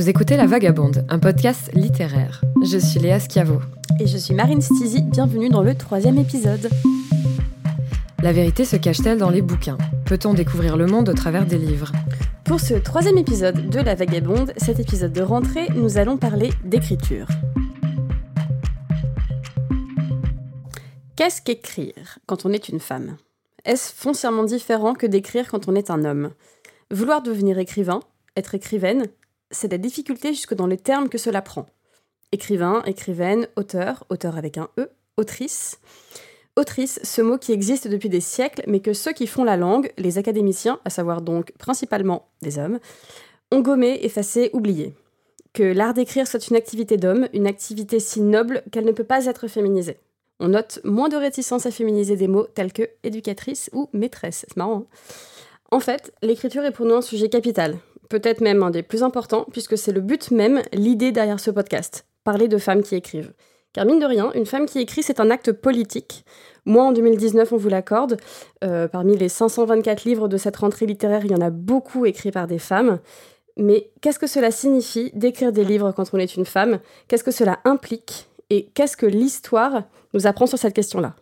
Vous écoutez La Vagabonde, un podcast littéraire. Je suis Léa Schiavo. Et je suis Marine Stizy, bienvenue dans le troisième épisode. La vérité se cache-t-elle dans les bouquins? Peut-on découvrir le monde au travers des livres? Pour ce troisième épisode de La Vagabonde, cet épisode de rentrée, nous allons parler d'écriture. Qu'est-ce qu'écrire quand on est une femme? Est-ce foncièrement différent que d'écrire quand on est un homme? Vouloir devenir écrivain, être écrivaine, c'est la difficulté jusque dans les termes que cela prend. Écrivain, écrivaine, auteur, auteur avec un E, autrice. Autrice, ce mot qui existe depuis des siècles, mais que ceux qui font la langue, les académiciens, à savoir donc principalement des hommes, ont gommé, effacé, oublié. Que l'art d'écrire soit une activité d'homme, une activité si noble qu'elle ne peut pas être féminisée. On note moins de réticence à féminiser des mots tels que éducatrice ou maîtresse. C'est marrant. Hein en fait, l'écriture est pour nous un sujet capital, peut-être même un des plus importants, puisque c'est le but même, l'idée derrière ce podcast, parler de femmes qui écrivent. Car mine de rien, une femme qui écrit, c'est un acte politique. Moi, en 2019, on vous l'accorde. Euh, parmi les 524 livres de cette rentrée littéraire, il y en a beaucoup écrits par des femmes. Mais qu'est-ce que cela signifie d'écrire des livres quand on est une femme? Qu'est-ce que cela implique? Et qu'est-ce que l'histoire nous apprend sur cette question-là?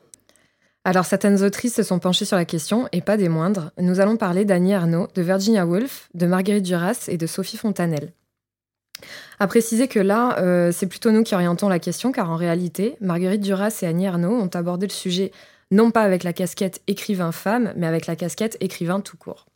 Alors certaines autrices se sont penchées sur la question, et pas des moindres. Nous allons parler d'Annie Arnaud, de Virginia Woolf, de Marguerite Duras et de Sophie Fontanelle. À préciser que là, euh, c'est plutôt nous qui orientons la question, car en réalité, Marguerite Duras et Annie Arnaud ont abordé le sujet non pas avec la casquette écrivain-femme, mais avec la casquette écrivain tout court.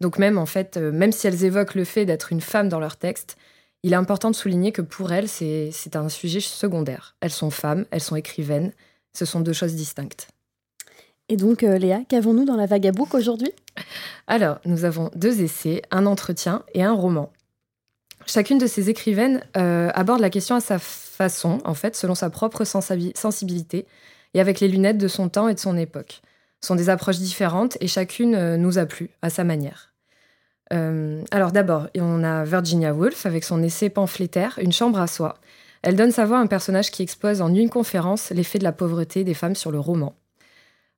Donc même en fait, euh, même si elles évoquent le fait d'être une femme dans leur texte, il est important de souligner que pour elles, c'est un sujet secondaire. Elles sont femmes, elles sont écrivaines, ce sont deux choses distinctes. Et donc, euh, Léa, qu'avons-nous dans la Vagabook aujourd'hui? Alors, nous avons deux essais, un entretien et un roman. Chacune de ces écrivaines euh, aborde la question à sa façon, en fait, selon sa propre sensibilité et avec les lunettes de son temps et de son époque. Ce sont des approches différentes et chacune euh, nous a plu à sa manière. alors d'abord, on a Virginia Woolf avec son essai pamphlétaire Une chambre à soi. Elle donne sa voix à un personnage qui expose en une conférence l'effet de la pauvreté des femmes sur le roman.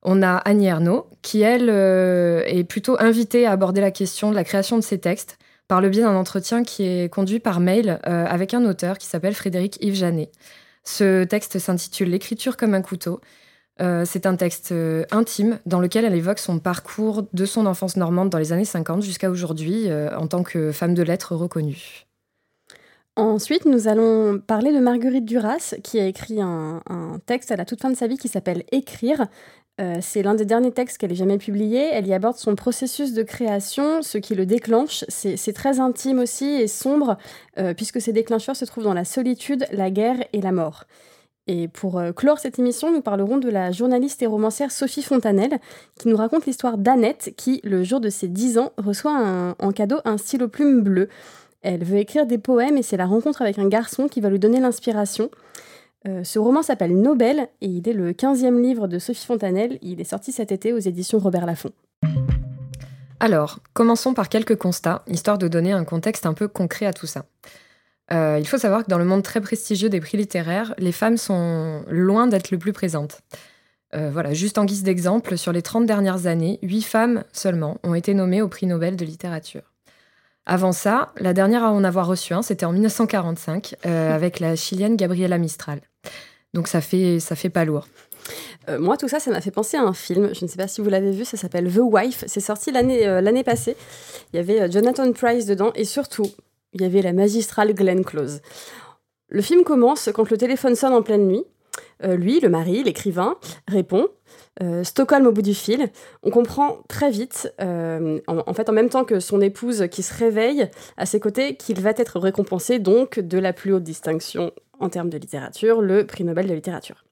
On a Annie Ernaux, qui, elle, euh, est plutôt invitée à aborder la question de la création de ses textes par le biais d'un entretien qui est conduit par mail euh, avec un auteur qui s'appelle Frédéric Yves Janet. Ce texte s'intitule L'écriture comme un couteau. Euh, c'est un texte intime dans lequel elle évoque son parcours de son enfance normande dans les années 50 jusqu'à aujourd'hui en tant que femme de lettres reconnue. Ensuite, nous allons parler de Marguerite Duras, qui a écrit un, un, texte à la toute fin de sa vie qui s'appelle Écrire, euh, c'est l'un des derniers textes qu'elle ait jamais publié. Elle y aborde son processus de création, ce qui le déclenche. C'est très intime aussi et sombre, euh, puisque ces déclencheurs se trouvent dans la solitude, la guerre et la mort. Et pour euh, clore cette émission, nous parlerons de la journaliste et romancière Sophie Fontanelle, qui nous raconte l'histoire d'Annette, qui, le jour de ses 10 ans, reçoit en cadeau un stylo plume bleu. Elle veut écrire des poèmes et c'est la rencontre avec un garçon qui va lui donner l'inspiration. Euh, ce roman s'appelle Nobel et il est le 15e livre de Sophie Fontanelle. Il est sorti cet été aux éditions Robert Laffont. Alors, commençons par quelques constats, histoire de donner un contexte un peu concret à tout ça. Euh, il faut savoir que dans le monde très prestigieux des prix littéraires, les femmes sont loin d'être le plus présentes. Euh, voilà, juste en guise d'exemple, sur les 30 dernières années, 8 femmes seulement ont été nommées au prix Nobel de littérature. Avant ça, la dernière à en avoir reçu un, c'était en 1945, euh, avec la chilienne Gabriela Mistral. Donc ça fait, ça fait pas lourd. Euh, moi, tout ça, ça m'a fait penser à un film. Je ne sais pas si vous l'avez vu, ça s'appelle The Wife. C'est sorti l'année euh, l'année passée. Il y avait Jonathan Price dedans et surtout, il y avait la magistrale Glenn Close. Le film commence quand le téléphone sonne en pleine nuit. lui, le mari, l'écrivain, répond euh, Stockholm au bout du fil. On comprend très vite, euh, en, fait en même temps que son épouse qui se réveille à ses côtés, qu'il va être récompensé donc de la plus haute distinction en termes de littérature, le prix Nobel de littérature.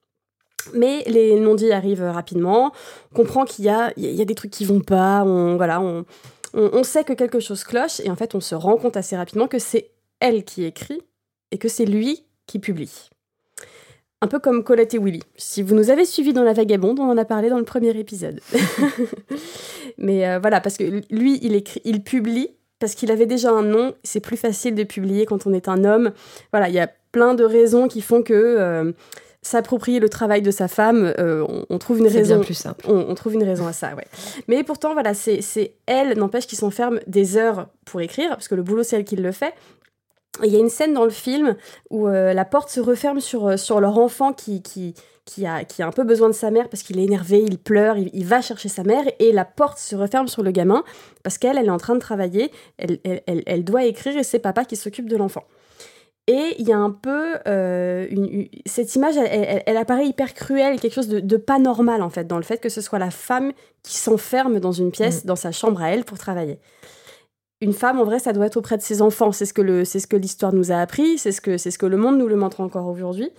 Mais les non-dits arrivent rapidement, on comprend qu'il y a, il y a des trucs qui vont pas, on, voilà, on, on sait que quelque chose cloche, et en fait on se rend compte assez rapidement que c'est elle qui écrit et que c'est lui qui publie. Un peu comme Colette et Willy. Si vous nous avez suivis dans La Vagabonde, on en a parlé dans le premier épisode. Mais euh, voilà, parce que lui, il, écrit, il publie parce qu'il avait déjà un nom. C'est plus facile de publier quand on est un homme. Voilà, il y a plein de raisons qui font que euh, s'approprier le travail de sa femme, euh, on, trouve une raison. Bien plus simple. On, trouve une raison à ça, ouais. Mais pourtant, voilà, c'est elle, n'empêche, qui s'enferme des heures pour écrire, parce que le boulot, c'est elle qui le fait. Il y a une scène dans le film où la porte se referme sur, sur leur enfant qui, qui, qui a, qui a un peu besoin de sa mère parce qu'il est énervé, il pleure, il, va chercher sa mère et la porte se referme sur le gamin parce qu'elle, elle est en train de travailler, elle, elle, elle, doit écrire et c'est papa qui s'occupe de l'enfant. Et il y a un peu euh, une, cette image, elle, apparaît hyper cruelle, quelque chose de, pas normal en fait, dans le fait que ce soit la femme qui s'enferme dans une pièce, mm. dans sa chambre à elle pour travailler. Une femme, en vrai, ça doit être auprès de ses enfants. C'est ce que le, c'est ce que l'histoire nous a appris. C'est ce que, c'est ce que le monde nous le montre encore aujourd'hui.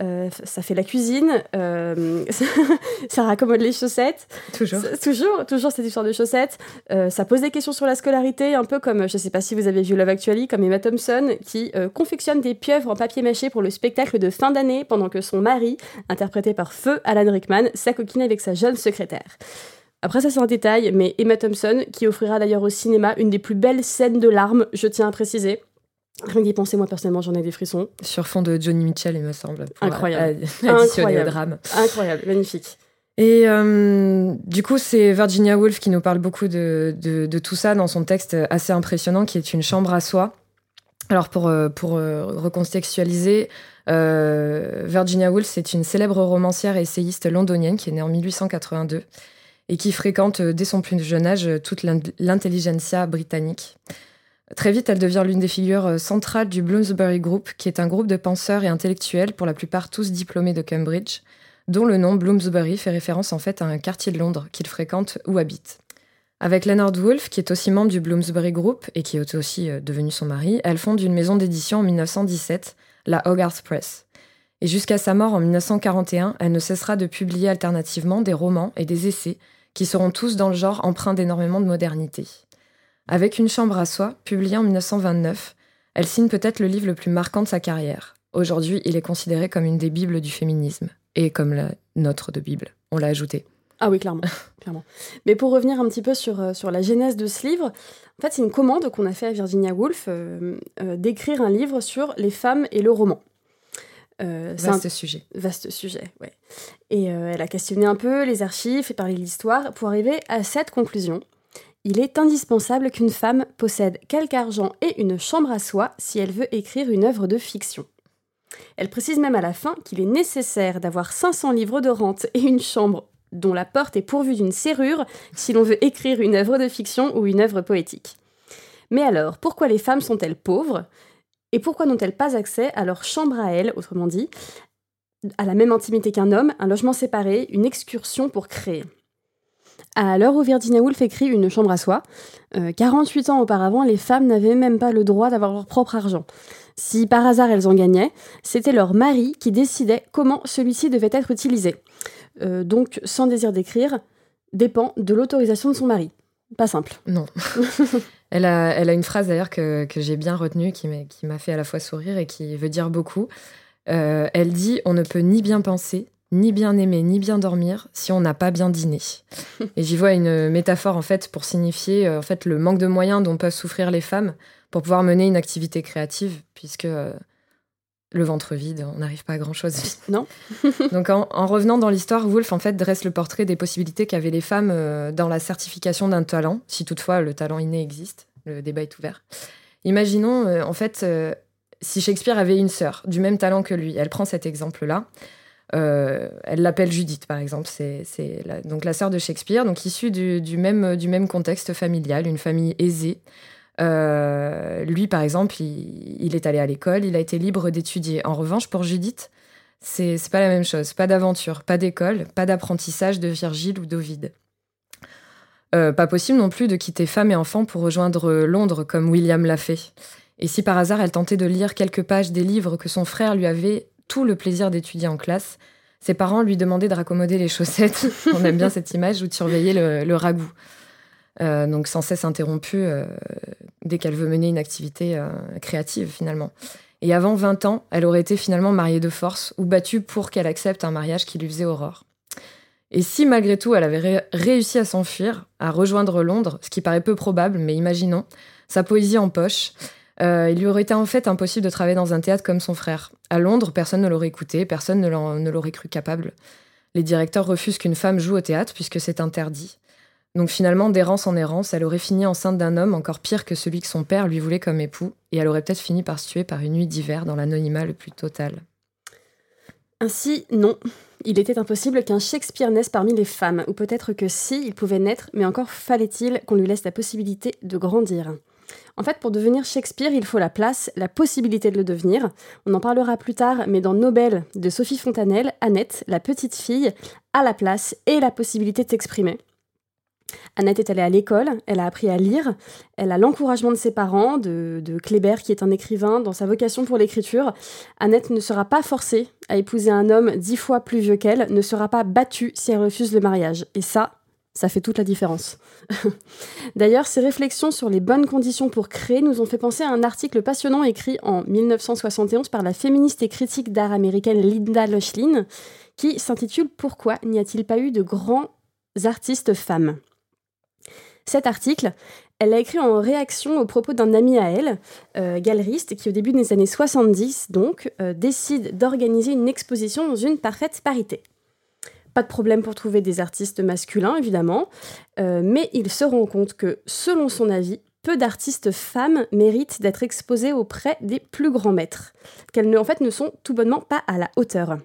Euh, ça fait la cuisine, euh, ça raccommode les chaussettes. Toujours. Toujours, toujours cette histoire de chaussettes. Euh, ça pose des questions sur la scolarité, un peu comme, je ne sais pas si vous avez vu Love Actually, comme Emma Thompson, qui confectionne des pieuvres en papier mâché pour le spectacle de fin d'année, pendant que son mari, interprété par Feu Alan Rickman, s'acoquine avec sa jeune secrétaire. Après, ça c'est un détail, mais Emma Thompson, qui offrira d'ailleurs au cinéma une des plus belles scènes de larmes, je tiens à préciser, Rien d'y penser, moi personnellement, j'en ai des frissons. Sur fond de Johnny Mitchell, il me semble. Incroyable. Incroyable. drame. Incroyable, magnifique. Et euh, du coup, c'est Virginia Woolf qui nous parle beaucoup de, de, tout ça dans son texte assez impressionnant qui est Une chambre à soi. Alors, pour, euh, pour euh, recontextualiser, Virginia Woolf, c'est une célèbre romancière et essayiste londonienne qui est née en 1882 et qui fréquente dès son plus jeune âge toute l'intelligentsia britannique. Très vite, elle devient l'une des figures euh, centrales du Bloomsbury Group, qui est un groupe de penseurs et intellectuels, pour la plupart tous diplômés de Cambridge, dont le nom Bloomsbury fait référence en fait à un quartier de Londres qu'il fréquente ou habite. Avec Leonard Woolf, qui est aussi membre du Bloomsbury Group et qui est aussi euh, devenu son mari, elle fonde une maison d'édition en 1917, la Hogarth Press. Et jusqu'à sa mort en 1941, elle ne cessera de publier alternativement des romans et des essais qui seront tous dans le genre empreints d'énormément de modernité. Avec Une chambre à soi, publié en 1929, elle signe peut-être le livre le plus marquant de sa carrière. Aujourd'hui, il est considéré comme une des bibles du féminisme, et comme la nôtre de Bible. On l'a ajouté. Ah oui, clairement, clairement. Mais pour revenir un petit peu sur, euh, sur la genèse de ce livre, en fait, c'est une commande qu'on a fait à Virginia Woolf euh, euh, d'écrire un livre sur les femmes et le roman. vaste sujet. Vaste sujet, ouais. Et elle a questionné un peu les archives et parlé de l'histoire pour arriver à cette conclusion il est indispensable qu'une femme possède quelque argent et une chambre à soi si elle veut écrire une œuvre de fiction. Elle précise même à la fin qu'il est nécessaire d'avoir 500 livres de rente et une chambre dont la porte est pourvue d'une serrure si l'on veut écrire une œuvre de fiction ou une œuvre poétique. Mais alors, pourquoi les femmes sont-elles pauvres? Et pourquoi n'ont-elles pas accès à leur chambre à elles, autrement dit, à la même intimité qu'un homme, un logement séparé, une excursion pour créer? À l'heure où Virginia Woolf écrit Une chambre à soi, 48 euh, ans auparavant, les femmes n'avaient même pas le droit d'avoir leur propre argent. Si par hasard elles en gagnaient, c'était leur mari qui décidait comment celui-ci devait être utilisé. Euh, donc, sans désir d'écrire, dépend de l'autorisation de son mari. Pas simple. Non. elle, a, elle a une phrase d'ailleurs que, j'ai bien retenue, qui m'a fait à la fois sourire et qui veut dire beaucoup. Euh, elle dit On ne peut ni bien penser, ni bien aimer, ni bien dormir si on n'a pas bien dîné. Et j'y vois une métaphore en fait pour signifier euh, en fait le manque de moyens dont peuvent souffrir les femmes pour pouvoir mener une activité créative, puisque euh, le ventre vide, on n'arrive pas à grand chose. Non. Donc en, revenant dans l'histoire, Woolf en fait dresse le portrait des possibilités qu'avaient les femmes euh, dans la certification d'un talent, si toutefois le talent inné existe. Le débat est ouvert. Imaginons en fait si Shakespeare avait une sœur du même talent que lui. Elle prend cet exemple-là. Euh, elle l'appelle Judith, par exemple. C'est donc la sœur de Shakespeare, donc issue du, même, du même contexte familial, une famille aisée. Euh, lui, par exemple, il, est allé à l'école, il a été libre d'étudier. En revanche, pour Judith, c'est pas la même chose. Pas d'aventure, pas d'école, pas d'apprentissage de Virgile ou d'Ovide. Euh, pas possible non plus de quitter femme et enfant pour rejoindre Londres comme William l'a fait. Et si par hasard elle tentait de lire quelques pages des livres que son frère lui avait tout le plaisir d'étudier en classe. Ses parents lui demandaient de raccommoder les chaussettes. On aime bien cette image ou de surveiller le, ragoût. Euh, donc sans cesse interrompue euh, dès qu'elle veut mener une activité euh, créative finalement. Et avant 20 ans, elle aurait été finalement mariée de force ou battue pour qu'elle accepte un mariage qui lui faisait horreur. Et si malgré tout elle avait réussi à s'enfuir, à rejoindre Londres, ce qui paraît peu probable, mais imaginons, sa poésie en poche, il lui aurait été en fait impossible de travailler dans un théâtre comme son frère. À Londres, personne ne l'aurait écouté, personne ne l'aurait cru capable. Les directeurs refusent qu'une femme joue au théâtre puisque c'est interdit. Donc finalement, d'errance en errance, elle aurait fini enceinte d'un homme encore pire que celui que son père lui voulait comme époux, et elle aurait peut-être fini par se tuer par une nuit d'hiver dans l'anonymat le plus total. Ainsi, non. Il était impossible qu'un Shakespeare naisse parmi les femmes, ou peut-être que si, il pouvait naître, mais encore fallait-il qu'on lui laisse la possibilité de grandir. En fait, pour devenir Shakespeare, il faut la place, la possibilité de le devenir. On en parlera plus tard, mais dans Nobel de Sophie Fontanelle, Annette, la petite fille, a la place et la possibilité de s'exprimer. Annette est allée à l'école, elle a appris à lire, elle a l'encouragement de ses parents, de, de, Kléber qui est un écrivain dans sa vocation pour l'écriture. Annette ne sera pas forcée à épouser un homme dix fois plus vieux qu'elle, ne sera pas battue si elle refuse le mariage. Et ça, ça fait toute la différence. D'ailleurs, ces réflexions sur les bonnes conditions pour créer nous ont fait penser à un article passionnant écrit en 1971 par la féministe et critique d'art américaine Linda Lochlin, qui s'intitule Pourquoi n'y a-t-il pas eu de grands artistes femmes? Cet article, elle l'a écrit en réaction aux propos d'un ami à elle, euh, galeriste, qui au début des années 70, donc, euh, décide d'organiser une exposition dans une parfaite parité. Pas de problème pour trouver des artistes masculins, évidemment, euh, mais il se rend compte que, selon son avis, peu d'artistes femmes méritent d'être exposées auprès des plus grands maîtres, qu'elles en fait ne sont tout bonnement pas à la hauteur.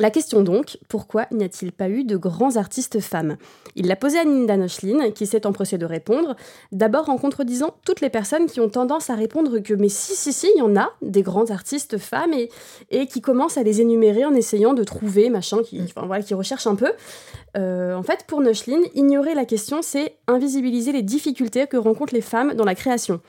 La question donc, pourquoi n'y a-t-il pas eu de grands artistes femmes? Il l'a posée à Linda Nochlin, qui s'est empressée de répondre, d'abord en contredisant toutes les personnes qui ont tendance à répondre que mais si, si, si, il y en a des grands artistes femmes, et, qui commencent à les énumérer en essayant de trouver, machin, qui, voilà, qui recherchent un peu. Euh, en fait, pour Nochlin, ignorer la question, c'est invisibiliser les difficultés que rencontrent les femmes dans la création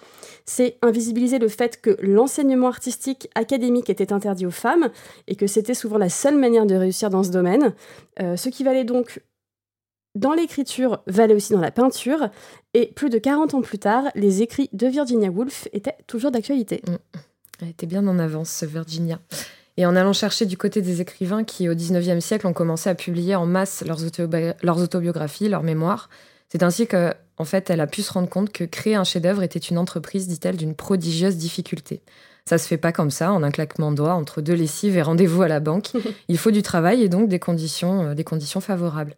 c'est invisibiliser le fait que l'enseignement artistique académique était interdit aux femmes et que c'était souvent la seule manière de réussir dans ce domaine. Euh, ce qui valait donc dans l'écriture valait aussi dans la peinture, et plus de 40 ans plus tard, les écrits de Virginia Woolf étaient toujours d'actualité. Mm. Elle était bien en avance, Virginia. Et en allant chercher du côté des écrivains qui, au XIXe siècle, ont commencé à publier en masse leurs, leurs autobiographies, leurs mémoires, c'est ainsi que en fait, elle a pu se rendre compte que créer un chef-d'œuvre était une entreprise, dit-elle, d'une prodigieuse difficulté. Ça se fait pas comme ça, en un claquement de doigts, entre deux lessives et rendez-vous à la banque. Il faut du travail et donc des conditions, euh, des conditions favorables.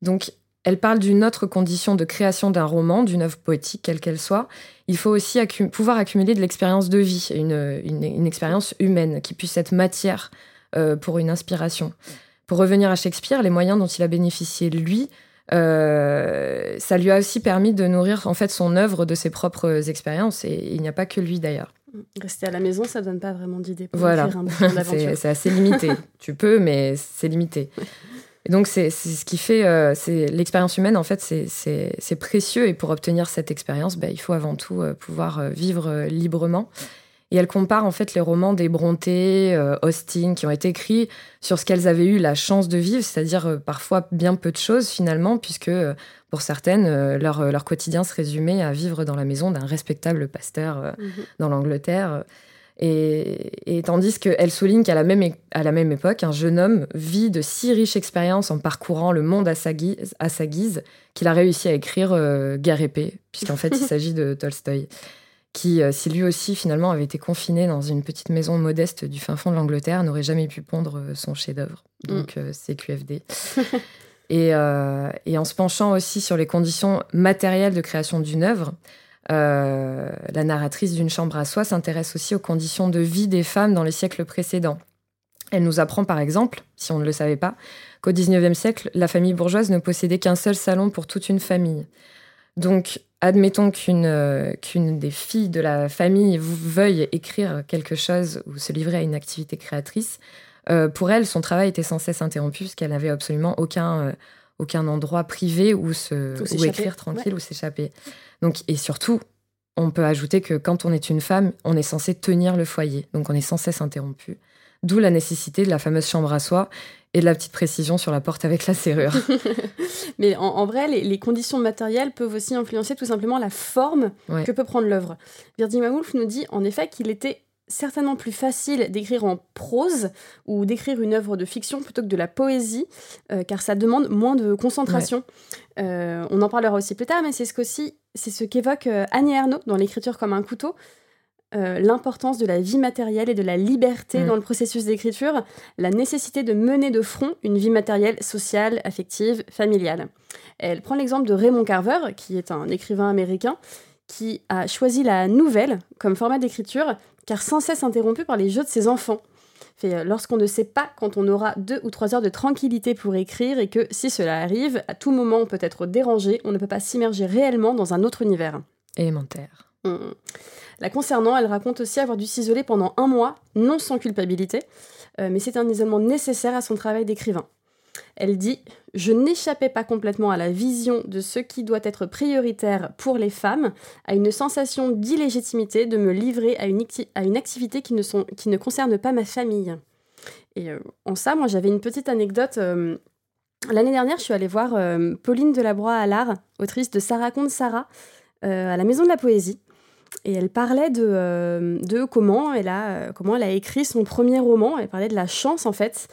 Donc, elle parle d'une autre condition de création d'un roman, d'une œuvre poétique, quelle qu'elle soit. Il faut aussi pouvoir accumuler de l'expérience de vie, une, une, expérience humaine qui puisse être matière euh, pour une inspiration. Pour revenir à Shakespeare, les moyens dont il a bénéficié, lui, euh, ça lui a aussi permis de nourrir en fait son œuvre de ses propres expériences et il n'y a pas que lui d'ailleurs. Rester à la maison, ça donne pas vraiment d'idées pour voilà. c'est assez limité. tu peux, mais c'est limité. Et donc c'est ce qui fait, euh, c'est l'expérience humaine en fait, c'est précieux et pour obtenir cette expérience, bah, il faut avant tout euh, pouvoir vivre librement. Et elle compare en fait les romans des Brontë, euh, Austin, qui ont été écrits sur ce qu'elles avaient eu la chance de vivre, c'est-à-dire euh, parfois bien peu de choses finalement, puisque euh, pour certaines, leur, leur, quotidien se résumait à vivre dans la maison d'un respectable pasteur mhm. dans l'Angleterre. Et, et, tandis qu'elle souligne qu'à la, même, à la même époque, un jeune homme vit de si riches expériences en parcourant le monde à sa guise, à sa guise qu'il a réussi à écrire Guerre épée, puisqu'en fait il s'agit de Tolstoï qui, euh, si lui aussi finalement avait été confiné dans une petite maison modeste du fin fond de l'Angleterre, n'aurait jamais pu pondre euh, son chef-d'œuvre. Mm. Donc euh, c'est QFD. et, et, en se penchant aussi sur les conditions matérielles de création d'une œuvre, la narratrice d'une chambre à soi s'intéresse aussi aux conditions de vie des femmes dans les siècles précédents. Elle nous apprend par exemple, si on ne le savait pas, qu'au XIXe siècle, la famille bourgeoise ne possédait qu'un seul salon pour toute une famille. Donc, admettons euh, qu'une des filles de la famille veuille écrire quelque chose ou se livrer à une activité créatrice, euh, pour elle, son travail était sans cesse interrompu parce qu'elle n'avait absolument aucun, euh, aucun endroit privé où, se, où écrire tranquille ou s'échapper. Donc, et surtout, on peut ajouter que quand on est une femme, on est censé tenir le foyer, donc on est sans cesse interrompu. D'où la nécessité de la fameuse chambre à soi et de la petite précision sur la porte avec la serrure. Mais en, vrai, les, conditions matérielles peuvent aussi influencer tout simplement la forme que peut prendre l'œuvre. Virginia Woolf nous dit en effet qu'il était certainement plus facile d'écrire en prose ou d'écrire une œuvre de fiction plutôt que de la poésie, euh, car ça demande moins de concentration. Euh, on en parlera aussi plus tard, mais c'est ce qu'évoque ce qu'évoque euh, Annie Ernaux dans l'écriture comme un couteau. L'importance de la vie matérielle et de la liberté mm. dans le processus d'écriture, la nécessité de mener de front une vie matérielle, sociale, affective, familiale. Elle prend l'exemple de Raymond Carver, qui est un écrivain américain, qui a choisi la nouvelle comme format d'écriture, car sans cesse interrompu par les jeux de ses enfants. Euh, lorsqu'on ne sait pas quand on aura deux ou trois heures de tranquillité pour écrire et que si cela arrive, à tout moment on peut être dérangé, on ne peut pas s'immerger réellement dans un autre univers. Élémentaire. Mmh. La concernant, elle raconte aussi avoir dû s'isoler pendant un mois, non sans culpabilité, euh, mais c'est un isolement nécessaire à son travail d'écrivain. Elle dit Je n'échappais pas complètement à la vision de ce qui doit être prioritaire pour les femmes, à une sensation d'illégitimité de me livrer à une, activité qui ne, concerne pas ma famille. Et euh, en ça, moi j'avais une petite anecdote. Euh, l'année dernière, je suis allée voir Pauline Delabroix à l'art, autrice de Ça raconte Sarah, à la Maison de la Poésie. Et elle parlait de, de comment, elle a, comment elle a écrit son premier roman. Elle parlait de la chance, en fait,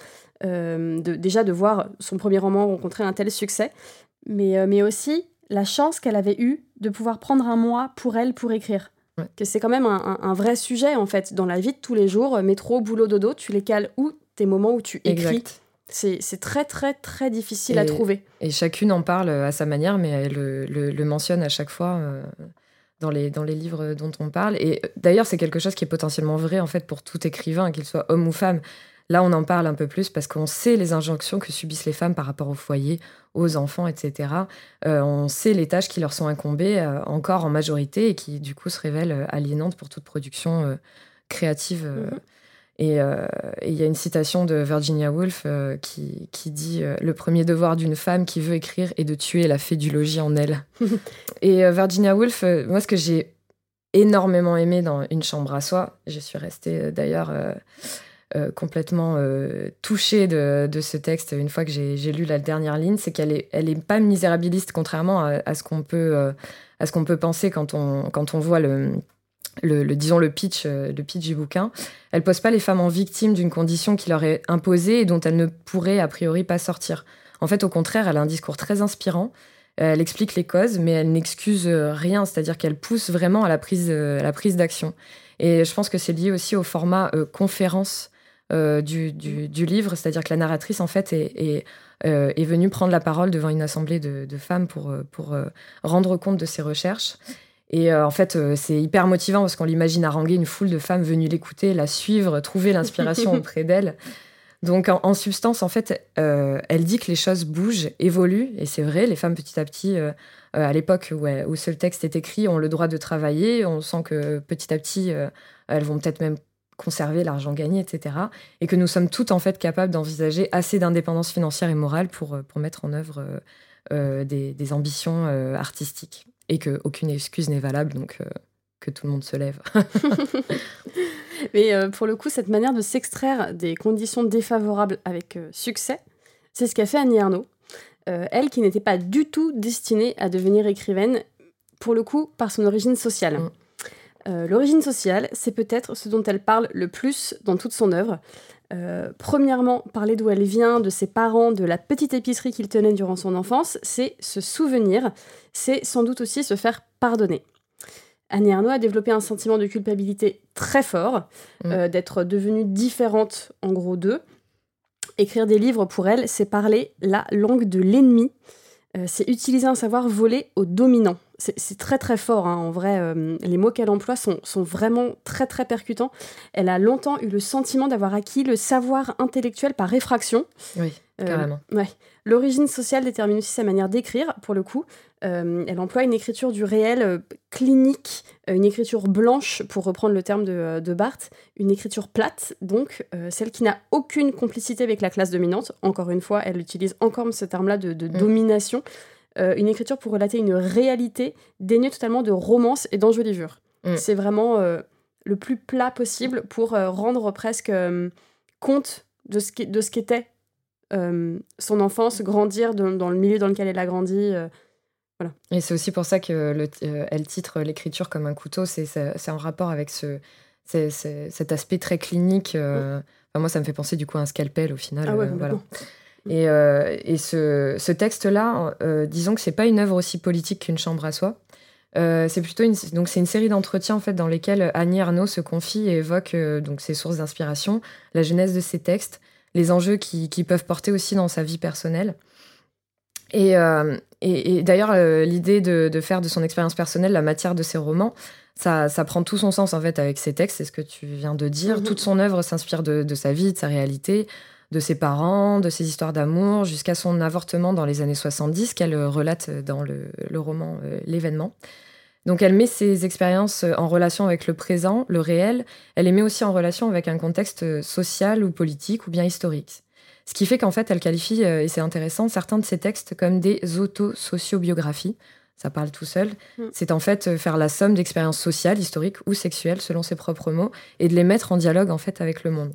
euh, de, déjà de voir son premier roman rencontrer un tel succès, mais, euh, mais aussi la chance qu'elle avait eue de pouvoir prendre un mois pour elle pour écrire. Que c'est quand même un, vrai sujet en fait dans la vie de tous les jours, métro, boulot, dodo, tu les cales où tes moments où tu écris. C'est très très très difficile à trouver. Et chacune en parle à sa manière, mais elle le, mentionne à chaque fois. Euh, dans les, dans les livres dont on parle. Et d'ailleurs, c'est quelque chose qui est potentiellement vrai en fait pour tout écrivain, qu'il soit homme ou femme. Là, on en parle un peu plus parce qu'on sait les injonctions que subissent les femmes par rapport au foyer, aux enfants, etc. Euh, on sait les tâches qui leur sont incombées euh, encore en majorité et qui, du coup, se révèlent euh, aliénantes pour toute production créative. Mhm. Et il y a une citation de Virginia Woolf qui, qui, dit Le premier devoir d'une femme qui veut écrire est de tuer la fée du logis en elle. et Virginia Woolf, moi, ce que j'ai énormément aimé dans Une chambre à soi, je suis restée d'ailleurs euh, complètement euh, touchée de, ce texte une fois que j'ai lu la dernière ligne, c'est qu'elle est, elle est pas misérabiliste, contrairement à, ce qu'on peut, euh, à ce qu'on peut penser quand on, quand on voit le, le, disons le pitch, le pitch du bouquin. Elle pose pas les femmes en victime d'une condition qui leur est imposée et dont elles ne pourraient a priori pas sortir. En fait, au contraire, elle a un discours très inspirant. Elle explique les causes, mais elle n'excuse rien, c'est-à-dire qu'elle pousse vraiment à la prise, à la prise d'action. Et je pense que c'est lié aussi au format conférence euh, du, livre, c'est-à-dire que la narratrice, en fait, est, euh, venue prendre la parole devant une assemblée de, de femmes pour, euh, pour rendre compte de ses recherches. Et en fait, c'est hyper motivant parce qu'on l'imagine haranguer une foule de femmes venues l'écouter, la suivre, trouver l'inspiration auprès d'elle. Donc, en, substance, en fait, elle dit que les choses bougent, évoluent, et c'est vrai, les femmes, petit à petit, à l'époque où, où, ce texte est écrit, ont le droit de travailler. On sent que petit à petit, elles vont peut-être même conserver l'argent gagné, etc. Et que nous sommes toutes en fait capables d'envisager assez d'indépendance financière et morale pour, euh, pour mettre en œuvre euh, euh, des, ambitions artistiques. Et qu'aucune excuse n'est valable, donc que tout le monde se lève. Mais pour le coup, cette manière de s'extraire des conditions défavorables avec succès, c'est ce qu'a fait Annie Arnaud. elle qui n'était pas du tout destinée à devenir écrivaine, pour le coup, par son origine sociale. Mm. Euh, l'origine sociale, c'est peut-être ce dont elle parle le plus dans toute son œuvre. Euh, premièrement, parler d'où elle vient, de ses parents, de la petite épicerie qu'il tenait durant son enfance, c'est se souvenir, c'est sans doute aussi se faire pardonner. Annie Arnaud a développé un sentiment de culpabilité très fort, mm. euh, d'être devenue différente en gros d'eux. Écrire des livres pour elle, c'est parler la langue de l'ennemi, c'est utiliser un savoir volé au dominant c'est très très fort. Hein. En vrai, euh, les mots qu'elle emploie sont, vraiment très très percutants. Elle a longtemps eu le sentiment d'avoir acquis le savoir intellectuel par réfraction. Oui, euh, carrément. ouais. L'origine sociale détermine aussi sa manière d'écrire, pour le coup. Euh, elle emploie une écriture du réel clinique, une écriture blanche, pour reprendre le terme de, de Barthes, une écriture plate, donc celle qui n'a aucune complicité avec la classe dominante. Encore une fois, elle utilise encore ce terme-là de, mm. domination. Euh, une écriture pour relater une réalité dénuée totalement de romance et d'enjolivure. Mm. C'est vraiment euh, le plus plat possible pour euh, rendre presque compte de ce qu'était son enfance, grandir dans, le milieu dans lequel elle a grandi. voilà. Et c'est aussi pour ça que elle titre l'écriture comme un couteau. C'est en rapport avec ce, cet aspect très clinique. Mm. moi, ça me fait penser du coup à un scalpel au final. Ah voilà. Et, euh, et ce, ce texte-là, euh, disons que c'est pas une œuvre aussi politique qu'une chambre à soi. c'est plutôt une, donc c'est une série d'entretiens en fait dans lesquels Annie Arnaud se confie et évoque donc ses sources d'inspiration, la genèse de ses textes, les enjeux qui, peuvent porter aussi dans sa vie personnelle. Et, et, d'ailleurs, l'idée de, faire de son expérience personnelle la matière de ses romans, ça, ça, prend tout son sens en fait avec ses textes, c'est ce que tu viens de dire. Mhm. Toute son œuvre s'inspire de, de, sa vie, de sa réalité, de ses parents, de ses histoires d'amour, jusqu'à son avortement dans les années 70 qu'elle relate dans le, le roman euh, L'événement. Donc elle met ses expériences en relation avec le présent, le réel, elle les met aussi en relation avec un contexte social ou politique ou bien historique. Ce qui fait qu'en fait elle qualifie, euh, et c'est intéressant, certains de ses textes comme des auto-sociobiographies, ça parle tout seul. Mm. C'est en fait euh, faire la somme d'expériences sociales, historiques ou sexuelles, selon ses propres mots, et de les mettre en dialogue en fait avec le monde.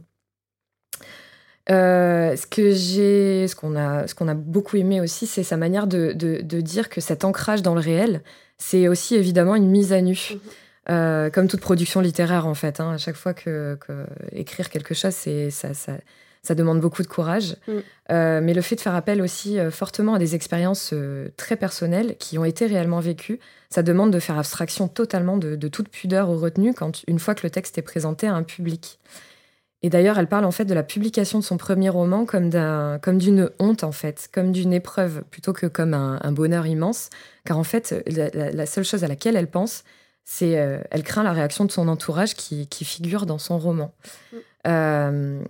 Euh, ce que j'ai, ce qu'on a, ce qu'on a beaucoup aimé aussi, c'est sa manière de, de, dire que cet ancrage dans le réel, c'est aussi évidemment une mise à nu. Mm-hmm. Euh, comme toute production littéraire en fait, hein. à chaque fois que, que, écrire quelque chose, c'est ça, ça, ça demande beaucoup de courage. Mm. Euh, mais le fait de faire appel aussi fortement à des expériences très personnelles qui ont été réellement vécues, ça demande de faire abstraction totalement de, toute pudeur ou retenue quand une fois que le texte est présenté à un public. Et d'ailleurs, elle parle en fait de la publication de son premier roman comme d'un, comme d'une honte en fait, comme d'une épreuve plutôt que comme un, bonheur immense, car en fait, la, seule chose à laquelle elle pense, c'est elle craint la réaction de son entourage qui, figure dans son roman. Mm.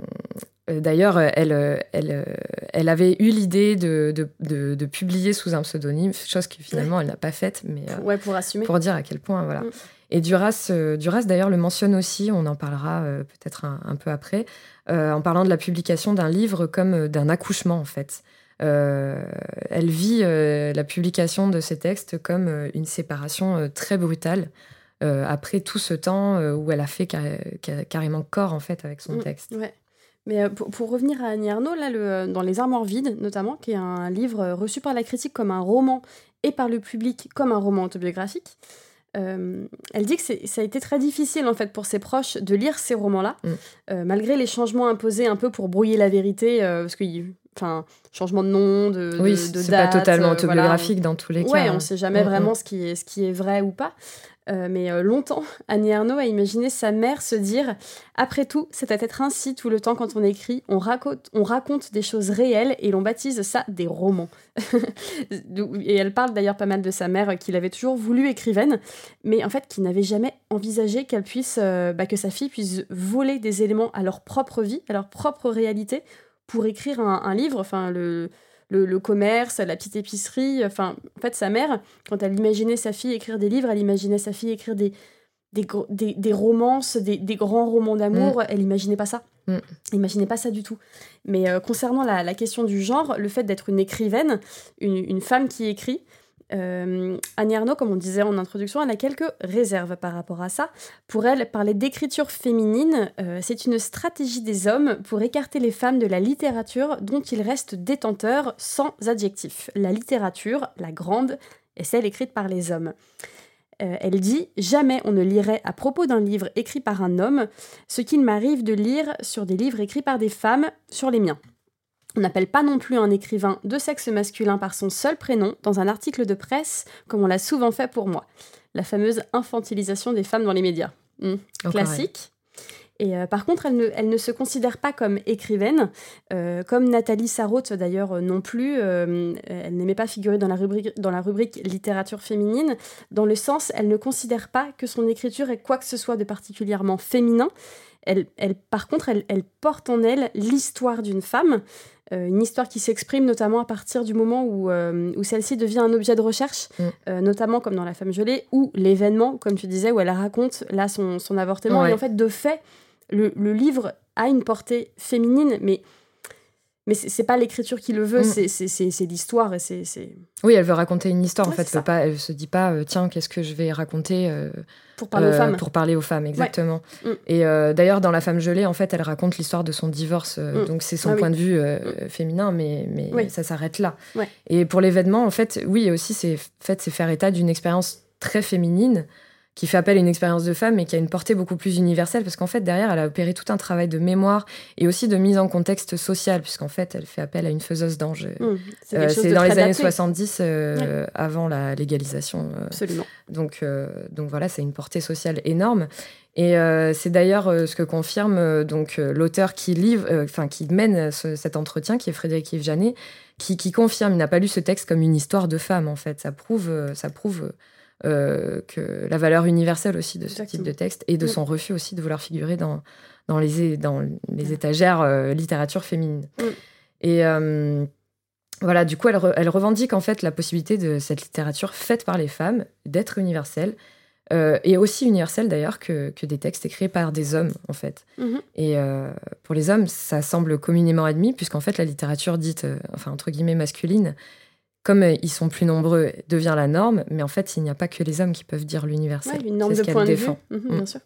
Euh, d'ailleurs, euh, elle, euh, elle, elle avait eu l'idée de, de, publier sous un pseudonyme, chose que finalement elle n'a pas faite, mais ouais, pour assumer, pour dire à quel point, voilà. Mm. Et Duras, Duras d'ailleurs le mentionne aussi, on en parlera peut-être un, peu après, en parlant de la publication d'un livre comme d'un accouchement en fait. elle vit la publication de ces textes comme une séparation très brutale. après tout ce temps où elle a fait carrément corps en fait avec son mm. texte. Ouais. Mais euh, pour, revenir à Annie Arnaud, là, le, dans Les Armoires Vides, notamment, qui est un livre euh, reçu par la critique comme un roman et par le public comme un roman autobiographique, euh, elle dit que ça a été très difficile en fait pour ses proches de lire ces romans-là, mm. malgré les changements imposés un peu pour brouiller la vérité, parce que enfin changement de nom, de, oui, c'est pas totalement autobiographique dans tous les cas. Ouais, on sait jamais mm, mm. vraiment ce qui est ce qui est vrai ou pas. Euh, mais euh, longtemps, Annie Ernaux a imaginé sa mère se dire Après tout, c'est à être ainsi tout le temps quand on écrit, on raconte, on raconte des choses réelles et l'on baptise ça des romans. et elle parle d'ailleurs pas mal de sa mère qui l'avait toujours voulu écrivaine, mais en fait qui n'avait jamais envisagé qu'elle puisse, euh, bah, que sa fille puisse voler des éléments à leur propre vie, à leur propre réalité, pour écrire un, un livre. Enfin, le le, commerce, la petite épicerie. Enfin, en fait, sa mère, quand elle imaginait sa fille écrire des livres, elle imaginait sa fille écrire des, des, des, romances, des, grands romans d'amour. Mm. Elle imaginait pas ça. Mm. Elle imaginait pas ça du tout. Mais euh, concernant la, question du genre, le fait d'être une écrivaine, une, femme qui écrit, euh, Annie Arnaud, comme on disait en introduction, elle a quelques réserves par rapport à ça. Pour elle, parler d'écriture féminine, euh, c'est une stratégie des hommes pour écarter les femmes de la littérature dont ils restent détenteurs sans adjectif. La littérature, la grande, est celle écrite par les hommes. Euh, elle dit Jamais on ne lirait à propos d'un livre écrit par un homme ce qu'il m'arrive de lire sur des livres écrits par des femmes sur les miens. On n'appelle pas non plus un écrivain de sexe masculin par son seul prénom dans un article de presse, comme on l'a souvent fait pour moi. La fameuse infantilisation des femmes dans les médias. Hmm. Classique. Et euh, par contre, elle ne, elle ne, se considère pas comme écrivaine, euh, comme Nathalie Sarraute d'ailleurs euh, non plus. elle n'aimait pas figurer dans la, rubrique, dans la rubrique littérature féminine, dans le sens, elle ne considère pas que son écriture est quoi que ce soit de particulièrement féminin. Elle, elle, par contre, elle, elle porte en elle l'histoire d'une femme, une histoire qui s'exprime notamment à partir du moment où, euh, où celle-ci devient un objet de recherche, mm. euh, notamment comme dans La femme gelée, ou l'événement, comme tu disais, où elle raconte là son, son avortement. Et en fait, de fait, le, le, livre a une portée féminine, mais mais c'est pas l'écriture qui le veut, mm. c'est l'histoire et c'est. Oui, elle veut raconter une histoire en fait. Elle, pas, elle se dit pas tiens qu'est-ce que je vais raconter pour parler aux femmes. Pour parler aux femmes, exactement. Mm. Et euh, d'ailleurs, dans La femme gelée, en fait, elle raconte l'histoire de son divorce. Euh, mm. Donc, c'est son ah point de vue euh, féminin, mais, mais ça s'arrête là. Et pour l'événement, en fait, oui, aussi, c'est fait, c'est faire état d'une expérience très féminine qui fait appel à une expérience de femme, mais qui a une portée beaucoup plus universelle, parce qu'en fait, derrière, elle a opéré tout un travail de mémoire et aussi de mise en contexte social, puisqu'en fait, elle fait appel à une faiseuse d'ange. Mmh, c'est dans les années 70, avant la légalisation. Absolument. Donc, donc voilà, c'est une portée sociale énorme. Et c'est d'ailleurs ce que confirme donc l'auteur qui livre, enfin qui mène cet entretien, qui est Frédéric Yves Janet, qui, qui confirme, il n'a pas lu ce texte comme une histoire de femme en fait. Ça prouve, ça prouve euh, que la valeur universelle aussi de ce type de texte et de son refus aussi de vouloir figurer dans, dans, les, dans les étagères euh, littérature féminine. Et euh, voilà, du coup, elle, elle, revendique en fait la possibilité de cette littérature faite par les femmes d'être universelle. et aussi universelle d'ailleurs que, que, des textes écrits par des hommes en fait. Mm-hmm. Et pour les hommes, ça semble communément admis puisqu'en fait la littérature dite, enfin entre guillemets masculine, comme euh, ils sont plus nombreux, devient la norme. Mais en fait, il n'y a pas que les hommes qui peuvent dire l'universel. une norme de point de vue. Mhm, mm. Bien sûr.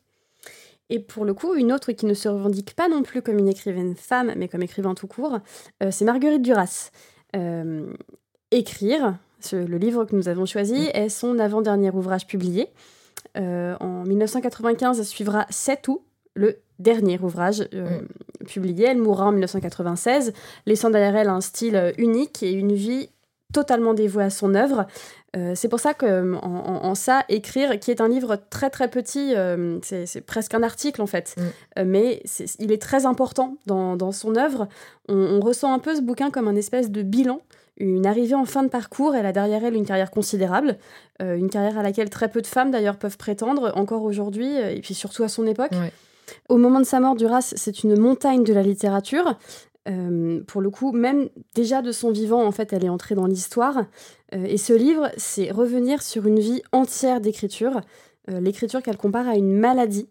Et pour le coup, une autre qui ne se revendique pas non plus comme une écrivaine femme, mais comme écrivain tout court, euh, c'est Marguerite Duras. Euh, écrire, le livre que nous avons choisi, mm. est son avant-dernier ouvrage publié. en 1995, elle suivra 7 août, le dernier ouvrage mm. publié. Elle mourra en 1996, laissant derrière elle un style unique et une vie totalement dévoué à son œuvre. Euh, c'est pour ça que en, ça, écrire, qui est un livre très très petit, euh, c'est presque un article en fait, mm. euh, mais il est très important dans, son œuvre. On, ressent un peu ce bouquin comme un espèce de bilan, une arrivée en fin de parcours. Elle a derrière elle une carrière considérable, une carrière à laquelle très peu de femmes d'ailleurs peuvent prétendre encore aujourd'hui, et puis surtout à son époque. Au moment de sa mort, Duras, c'est une montagne de la littérature. Euh, pour le coup, même déjà de son vivant, en fait, elle est entrée dans l'histoire. Euh, et ce livre, c'est revenir sur une vie entière d'écriture, euh, l'écriture qu'elle compare à une maladie.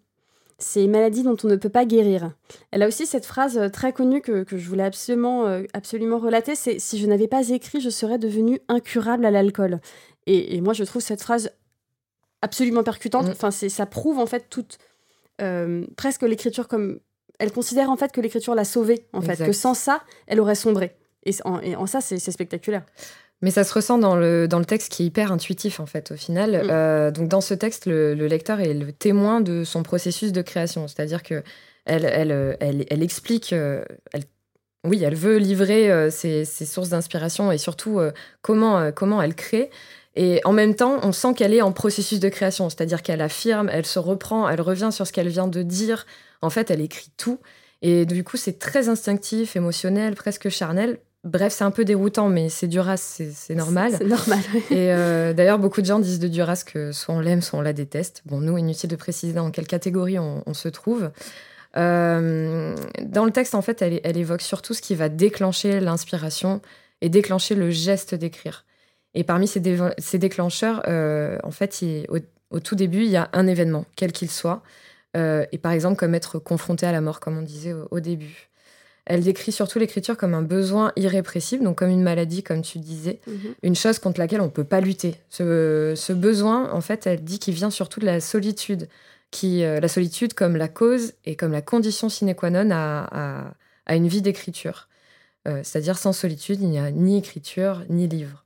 C'est une maladie dont on ne peut pas guérir. Elle a aussi cette phrase très connue que, je voulais absolument, absolument relater, c'est « si je n'avais pas écrit, je serais devenue incurable à l'alcool ». Et, moi, je trouve cette phrase absolument percutante. Mm. Enfin, ça prouve en fait toute... presque l'écriture comme elle considère en fait que l'écriture l'a sauvée, en fait, que sans ça, elle aurait sombré. Et en, ça, c'est spectaculaire. Mais ça se ressent dans le, dans le texte qui est hyper intuitif, en fait, au final. Mm. Euh, donc, dans ce texte, le, lecteur est le témoin de son processus de création. C'est-à-dire que elle, elle, elle, explique, euh, elle, oui, elle veut livrer euh, ses, sources d'inspiration et surtout comment, comment elle crée. Et en même temps, on sent qu'elle est en processus de création, c'est-à-dire qu'elle affirme, elle se reprend, elle revient sur ce qu'elle vient de dire. En fait, elle écrit tout. Et du coup, c'est très instinctif, émotionnel, presque charnel. Bref, c'est un peu déroutant, mais c'est Duras, c'est normal. C'est normal. et euh, d'ailleurs, beaucoup de gens disent de Duras que soit on l'aime, soit on la déteste. Bon, nous, inutile de préciser dans quelle catégorie on, se trouve. Euh, dans le texte, en fait, elle, évoque surtout ce qui va déclencher l'inspiration et déclencher le geste d'écrire. Et parmi ces, déclencheurs, euh, en fait, au, tout début, il y a un événement, quel qu'il soit. Euh, et par exemple, comme être confronté à la mort, comme on disait au, début. Elle décrit surtout l'écriture comme un besoin irrépressible, donc comme une maladie, comme tu disais, mhm. une chose contre laquelle on ne peut pas lutter. Ce, besoin, en fait, elle dit qu'il vient surtout de la solitude, qui, euh, la solitude comme la cause et comme la condition sine qua non à, une vie d'écriture. C'est-à-dire sans solitude, il n'y a ni écriture ni livre.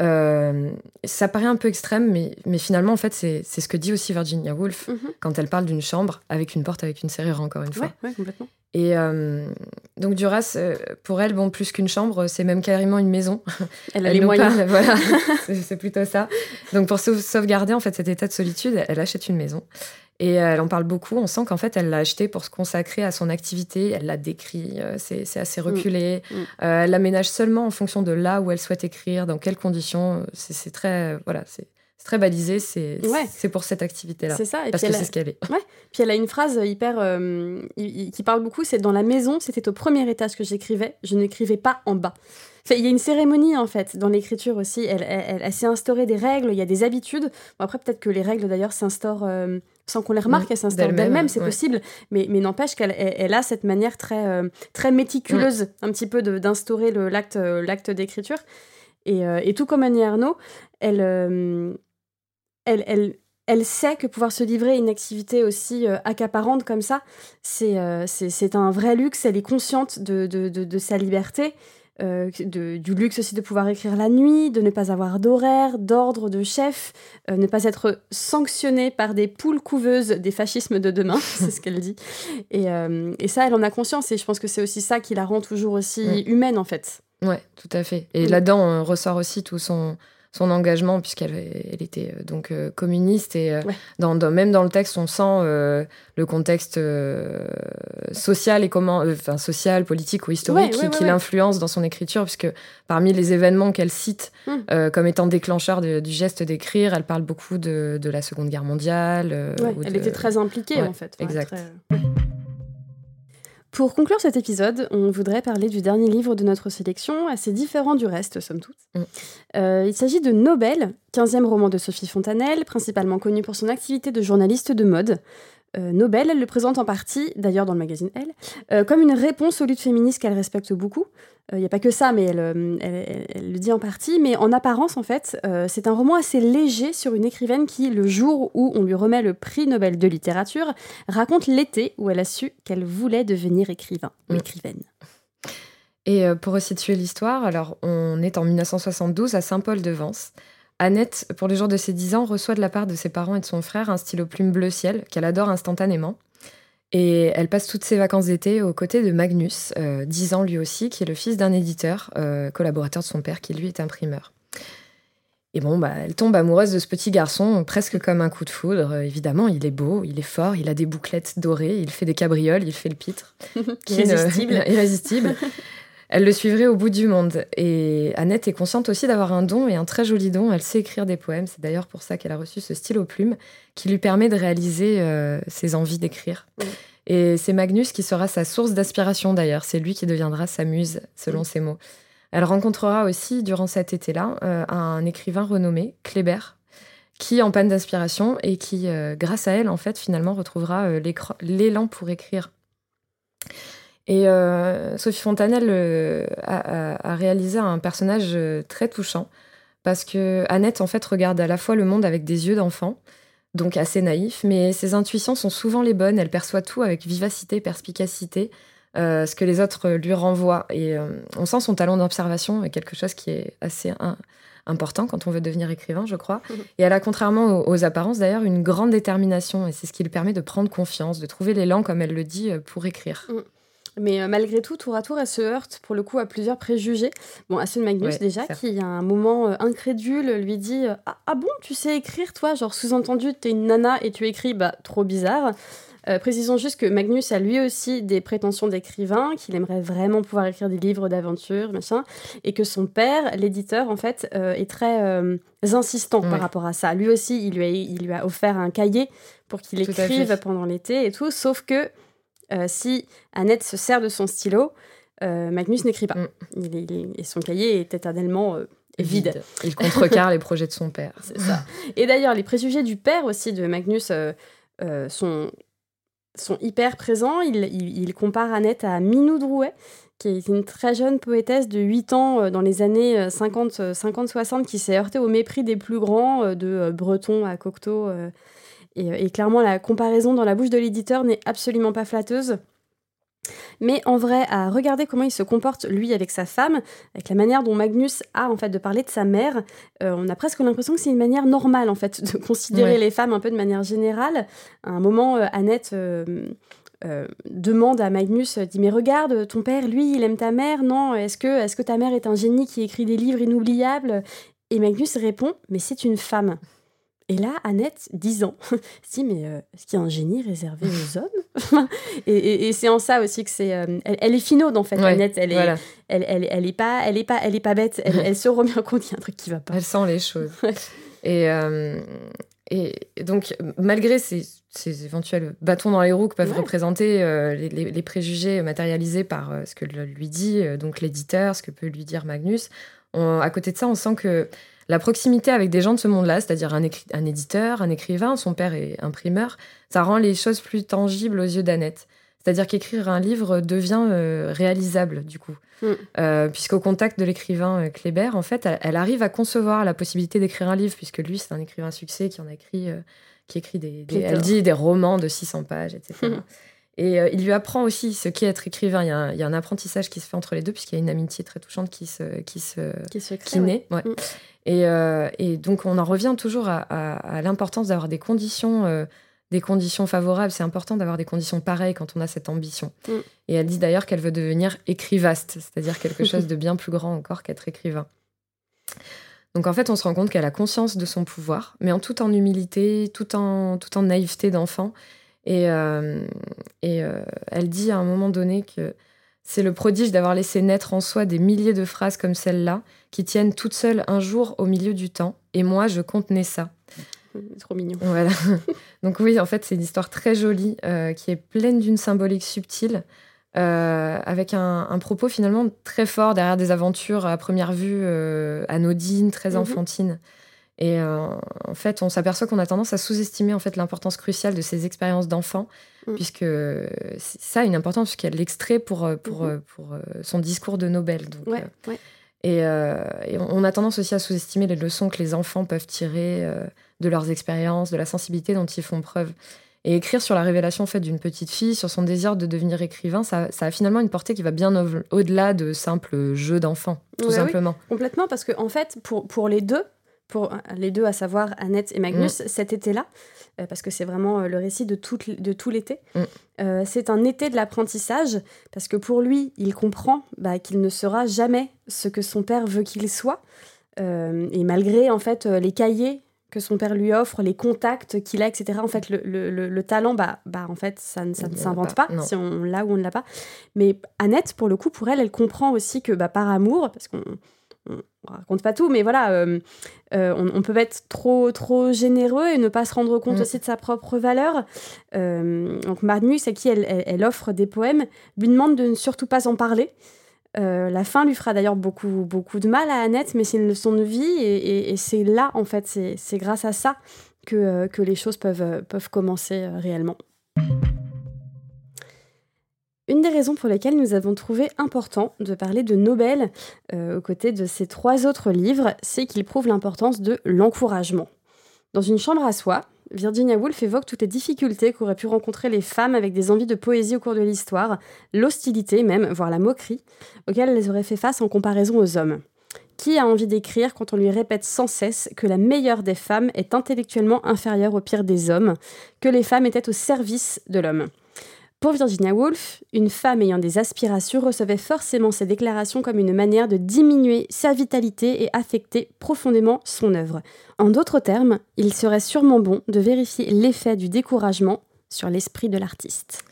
Euh, ça paraît un peu extrême, mais, mais finalement, en fait, c'est ce que dit aussi Virginia Woolf mhm. quand elle parle d'une chambre avec une porte avec une serrure, encore une fois. Ouais, complètement. Et euh, donc, Duras, euh, pour elle, bon, plus qu'une chambre, c'est même carrément une maison. Elle a les moyens. voilà, c'est plutôt ça. Donc, pour sauvegarder en fait cet état de solitude, elle achète une maison. Et elle en parle beaucoup. On sent qu'en fait, elle l'a acheté pour se consacrer à son activité. Elle l'a décrit. Euh, c'est assez reculé. Mm. Mm. Euh, elle l'aménage seulement en fonction de là où elle souhaite écrire, dans quelles conditions. C'est très. Voilà, c'est très balisé, c'est c'est pour cette activité-là. C'est ça. Et parce que c'est ce qu'elle est. Ouais. Puis elle a une phrase hyper euh, qui parle beaucoup. C'est dans la maison, c'était au premier étage que j'écrivais. Je n'écrivais pas en bas. Il y a une cérémonie en fait dans l'écriture aussi. Elle, elle, s'est instaurée des règles. Il y a des habitudes. après peut-être que les règles d'ailleurs s'instaurent sans qu'on les remarque, mm. elle s'installe d'elle-même, c'est possible, mais, mais n'empêche qu'elle elle, a cette manière très, euh, très méticuleuse, mm. un petit peu d'instaurer l'acte euh, l'acte d'écriture. Et, euh, et, tout comme Annie Arnaud, elle, elle, elle, elle, sait que pouvoir se livrer à une activité aussi accaparante comme ça, c'est c'est un vrai luxe, elle est consciente de, de, de, sa liberté. Euh, du luxe aussi de pouvoir écrire la nuit, de ne pas avoir d'horaire, d'ordre, de chef, euh, ne pas être sanctionné par des poules couveuses des fascismes de demain, c'est ce qu'elle dit. Et, et, ça, elle en a conscience et je pense que c'est aussi ça qui la rend toujours aussi humaine en fait. Ouais, tout à fait. Et là-dedans, on ressort aussi tout son son engagement, puisqu'elle elle était euh, donc euh, communiste. Et euh, dans, même dans le texte, on sent le contexte social et comment, enfin social, politique ou historique qui, l'influence dans son écriture, puisque parmi les événements qu'elle cite hum. comme étant déclencheurs du geste d'écrire, elle parle beaucoup de, la Seconde Guerre mondiale. elle était très impliquée en fait. exact. Pour conclure cet épisode, on voudrait parler du dernier livre de notre sélection, assez différent du reste, somme toute. Mm. Euh, il s'agit de Nobel, 15e roman de Sophie Fontanelle, principalement connue pour son activité de journaliste de mode. Euh, Nobel, elle le présente en partie, d'ailleurs dans le magazine Elle, euh, comme une réponse aux luttes féministes qu'elle respecte beaucoup. Il euh, n'y a pas que ça, mais elle, elle, le dit en partie. Mais en apparence, en fait, c'est un roman assez léger sur une écrivaine qui, le jour où on lui remet le prix Nobel de littérature, raconte l'été où elle a su qu'elle voulait devenir écrivain ou écrivaine. Et pour resituer l'histoire, alors on est en 1972 à Saint-Paul-de-Vence. Annette, pour le jour de ses 10 ans, reçoit de la part de ses parents et de son frère un stylo plume bleu ciel qu'elle adore instantanément. Et elle passe toutes ses vacances d'été aux côtés de Magnus, 10 euh, ans lui aussi, qui est le fils d'un éditeur, euh, collaborateur de son père, qui lui est imprimeur. Et bon, bah, elle tombe amoureuse de ce petit garçon, presque comme un coup de foudre. évidemment, il est beau, il est fort, il a des bouclettes dorées, il fait des cabrioles, il fait le pitre. irrésistible. irrésistible. Elle le suivrait au bout du monde. Et Annette est consciente aussi d'avoir un don et un très joli don. Elle sait écrire des poèmes. C'est d'ailleurs pour ça qu'elle a reçu ce stylo plume qui lui permet de réaliser euh, ses envies d'écrire. Et c'est Magnus qui sera sa source d'inspiration d'ailleurs. C'est lui qui deviendra sa muse, selon ses mots. Elle rencontrera aussi, durant cet été-là, euh, un écrivain renommé, Kléber, qui en panne d'inspiration et qui, euh, grâce à elle, en fait, finalement, retrouvera l'élan pour écrire. Et euh, Sophie Fontanelle euh, a, réalisé un personnage euh, très touchant parce que Annette en fait regarde à la fois le monde avec des yeux d'enfant, donc assez naïf, mais ses intuitions sont souvent les bonnes. Elle perçoit tout avec vivacité, perspicacité, ce que les autres lui renvoient. Et on sent son talent d'observation est quelque chose qui est assez important quand on veut devenir écrivain, je crois. Mmh. Et elle a, contrairement aux, apparences d'ailleurs, une grande détermination, et c'est ce qui lui permet de prendre confiance, de trouver l'élan, comme elle le dit, pour écrire. Mmh. Mais euh, malgré tout, tour à tour, elle se heurte pour le coup à plusieurs préjugés. Bon, à de Magnus déjà, qui à un moment euh, incrédule lui dit euh, ah, ah, bon, tu sais écrire toi? Genre sous-entendu, t'es une nana et tu écris, bah trop bizarre. précisons juste que Magnus a lui aussi des prétentions d'écrivain, qu'il aimerait vraiment pouvoir écrire des livres d'aventure, machin, et que son père, l'éditeur, en fait, est très insistant par rapport à ça. Lui aussi, il lui a, il lui a offert un cahier pour qu'il écrive pendant l'été et tout, sauf que si Annette se sert de son stylo, euh, Magnus n'écrit pas. Mm. et son cahier est éternellement euh, vide. Il contrecarre les projets de son père. C'est ça. Et d'ailleurs, les préjugés du père aussi de Magnus sont, sont hyper présents. Il, compare Annette à Minou Drouet, qui est une très jeune poétesse de 8 ans dans les années 50-60 qui s'est heurtée au mépris des plus grands, de Breton à Cocteau euh, et, clairement, la comparaison dans la bouche de l'éditeur n'est absolument pas flatteuse. Mais en vrai, à regarder comment il se comporte lui avec sa femme, avec la manière dont Magnus a en fait de parler de sa mère, euh, on a presque l'impression que c'est une manière normale en fait de considérer les femmes un peu de manière générale. À un moment, euh, Annette demande à Magnus, dit mais regarde, ton père, lui, il aime ta mère, non Est-ce que, est-ce que ta mère est un génie qui écrit des livres inoubliables? Et Magnus répond, mais c'est une femme. Et là, Annette, 10 ans, se dit Mais euh, est-ce qu'il y a un génie réservé aux hommes? Et, c'est en ça aussi que c'est. Euh, elle, est finaude, en fait, Annette. Elle est, elle, elle, est pas, elle, est pas, elle est pas bête. Elle, se remet en compte qu'il y a un truc qui va pas. Elle sent les choses. et, euh, et donc, malgré ces, ces, éventuels bâtons dans les roues que peuvent représenter les, les, préjugés matérialisés par ce que lui dit donc l'éditeur, ce que peut lui dire Magnus, à côté de ça, on sent que la proximité avec des gens de ce monde-là, c'est-à-dire un, un, éditeur, un écrivain, son père est imprimeur, ça rend les choses plus tangibles aux yeux d'Annette. C'est-à-dire qu'écrire un livre devient euh, réalisable, du coup. Mm. Euh, puisqu'au contact de l'écrivain euh, Kléber, en fait, elle, arrive à concevoir la possibilité d'écrire un livre, puisque lui, c'est un écrivain succès qui en a écrit, qui écrit des, elle dit des romans de 600 pages, etc. Et euh, il lui apprend aussi ce qu'est être écrivain. Il y, a un, il y, a un, apprentissage qui se fait entre les deux, puisqu'il y a une amitié très touchante qui se, qui se, qui, se crée, qui naît. Ouais. Mm. Et, euh, et, donc, on en revient toujours à, à, à l'importance d'avoir des conditions, euh, des conditions favorables. C'est important d'avoir des conditions pareilles quand on a cette ambition. Mm. Et elle dit d'ailleurs qu'elle veut devenir écrivaste, c'est-à-dire quelque chose de bien plus grand encore qu'être écrivain. Donc en fait, on se rend compte qu'elle a conscience de son pouvoir, mais en tout en humilité, tout en, tout en naïveté d'enfant. Et, euh, et euh, elle dit à un moment donné que c'est le prodige d'avoir laissé naître en soi des milliers de phrases comme celle-là, qui tiennent toutes seules un jour au milieu du temps. Et moi, je contenais ça. Trop mignon. Voilà. Donc oui, en fait, c'est une histoire très jolie, euh, qui est pleine d'une symbolique subtile, avec un, un, propos finalement très fort derrière des aventures à première vue anodines, très enfantines. Mm -hmm. Et euh, en fait, on s'aperçoit qu'on a tendance à sous-estimer en fait l'importance cruciale de ces expériences d'enfant, mmh. puisque ça a une importance puisqu'elle l'extrait pour pour, mmh. pour, pour son discours de Nobel. Donc, ouais, ouais. Et, euh, et, on a tendance aussi à sous-estimer les leçons que les enfants peuvent tirer euh, de leurs expériences, de la sensibilité dont ils font preuve. Et écrire sur la révélation faite d'une petite fille, sur son désir de devenir écrivain, ça, ça a finalement une portée qui va bien au-delà de simples jeux d'enfants, tout ouais, simplement. Oui, complètement, parce qu'en en fait, pour, pour les deux, pour les deux, à savoir Annette et Magnus, mmh. cet été-là, euh, parce que c'est vraiment euh, le récit de tout, de tout l'été. Mmh. Euh, c'est un été de l'apprentissage, parce que pour lui, il comprend bah, qu'il ne sera jamais ce que son père veut qu'il soit. Euh, et malgré, en fait, les cahiers que son père lui offre, les contacts qu'il a, etc. En fait, le, le, le talent, bah, bah, en fait, ça, ça ne s'invente pas, pas si on l'a ou on ne l'a pas. Mais Annette, pour le coup, pour elle, elle comprend aussi que bah, par amour, parce qu'on on raconte pas tout, mais voilà, euh, euh, on, on, peut être trop, trop généreux et ne pas se rendre compte mmh. aussi de sa propre valeur. Euh, donc Magnus, à qui elle, elle, elle, offre des poèmes, lui demande de ne surtout pas en parler. Euh, la fin lui fera d'ailleurs beaucoup, beaucoup de mal à Annette, mais c'est une leçon de vie et, et, et c'est là, en fait, c'est grâce à ça que, que les choses peuvent, peuvent commencer réellement. Une des raisons pour lesquelles nous avons trouvé important de parler de Nobel euh, aux côtés de ces trois autres livres, c'est qu'il prouve l'importance de l'encouragement. Dans une chambre à soi, Virginia Woolf évoque toutes les difficultés qu'auraient pu rencontrer les femmes avec des envies de poésie au cours de l'histoire, l'hostilité même, voire la moquerie, auxquelles elles auraient fait face en comparaison aux hommes. Qui a envie d'écrire quand on lui répète sans cesse que la meilleure des femmes est intellectuellement inférieure au pire des hommes, que les femmes étaient au service de l'homme? Pour Virginia Woolf, une femme ayant des aspirations recevait forcément ces déclarations comme une manière de diminuer sa vitalité et affecter profondément son œuvre. En d'autres termes, il serait sûrement bon de vérifier l'effet du découragement sur l'esprit de l'artiste.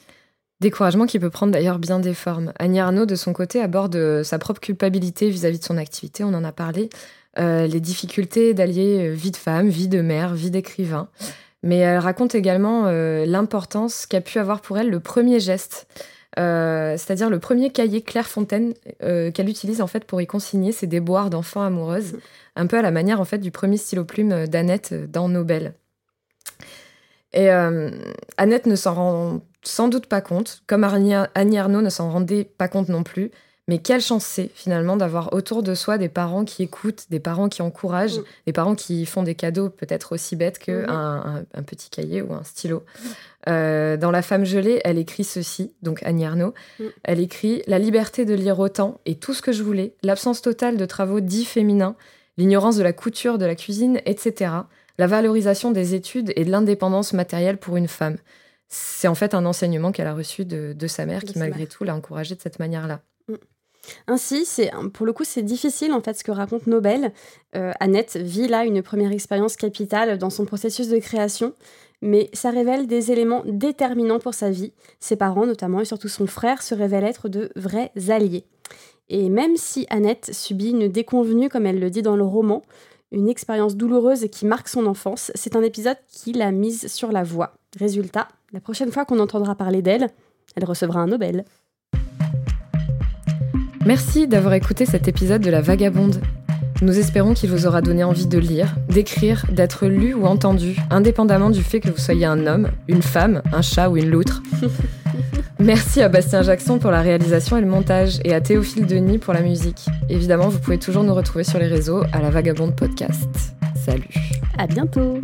Découragement qui peut prendre d'ailleurs bien des formes. Annie Arnaud, de son côté, aborde sa propre culpabilité vis-à-vis -vis de son activité, on en a parlé, euh, les difficultés d'allier vie de femme, vie de mère, vie d'écrivain. Mais elle raconte également euh, l'importance qu'a pu avoir pour elle le premier geste, euh, c'est-à-dire le premier cahier Clairefontaine euh, qu'elle utilise en fait pour y consigner ses déboires d'enfants amoureuses, un peu à la manière en fait du premier stylo plume d'Annette dans Nobel. Et Annette ne s'en rend sans doute pas compte, comme Annie Arnaud ne s'en rendait pas compte non plus. Mais quelle chance c'est finalement d'avoir autour de soi des parents qui écoutent, des parents qui encouragent, mmh. des parents qui font des cadeaux peut-être aussi bêtes qu'un mmh. un, un, petit cahier ou un stylo. Euh, dans La femme gelée, elle écrit ceci, donc Annie Arnaud. Mmh. Elle écrit La liberté de lire autant et tout ce que je voulais, l'absence totale de travaux dits féminins, l'ignorance de la couture, de la cuisine, etc. La valorisation des études et de l'indépendance matérielle pour une femme. C'est en fait un enseignement qu'elle a reçu de, de, sa mère, de qui malgré mère. tout l'a encouragée de cette manière-là. Ainsi, c'est pour le coup, c'est difficile en fait ce que raconte Nobel. Euh, Annette vit là une première expérience capitale dans son processus de création, mais ça révèle des éléments déterminants pour sa vie. Ses parents, notamment, et surtout son frère, se révèlent être de vrais alliés. Et même si Annette subit une déconvenue, comme elle le dit dans le roman, une expérience douloureuse qui marque son enfance, c'est un épisode qui l'a mise sur la voie. Résultat, la prochaine fois qu'on entendra parler d'elle, elle recevra un Nobel. Merci d'avoir écouté cet épisode de La Vagabonde. Nous espérons qu'il vous aura donné envie de lire, d'écrire, d'être lu ou entendu, indépendamment du fait que vous soyez un homme, une femme, un chat ou une loutre. Merci à Bastien Jackson pour la réalisation et le montage, et à Théophile Denis pour la musique. Évidemment, vous pouvez toujours nous retrouver sur les réseaux à La Vagabonde Podcast. Salut. À bientôt.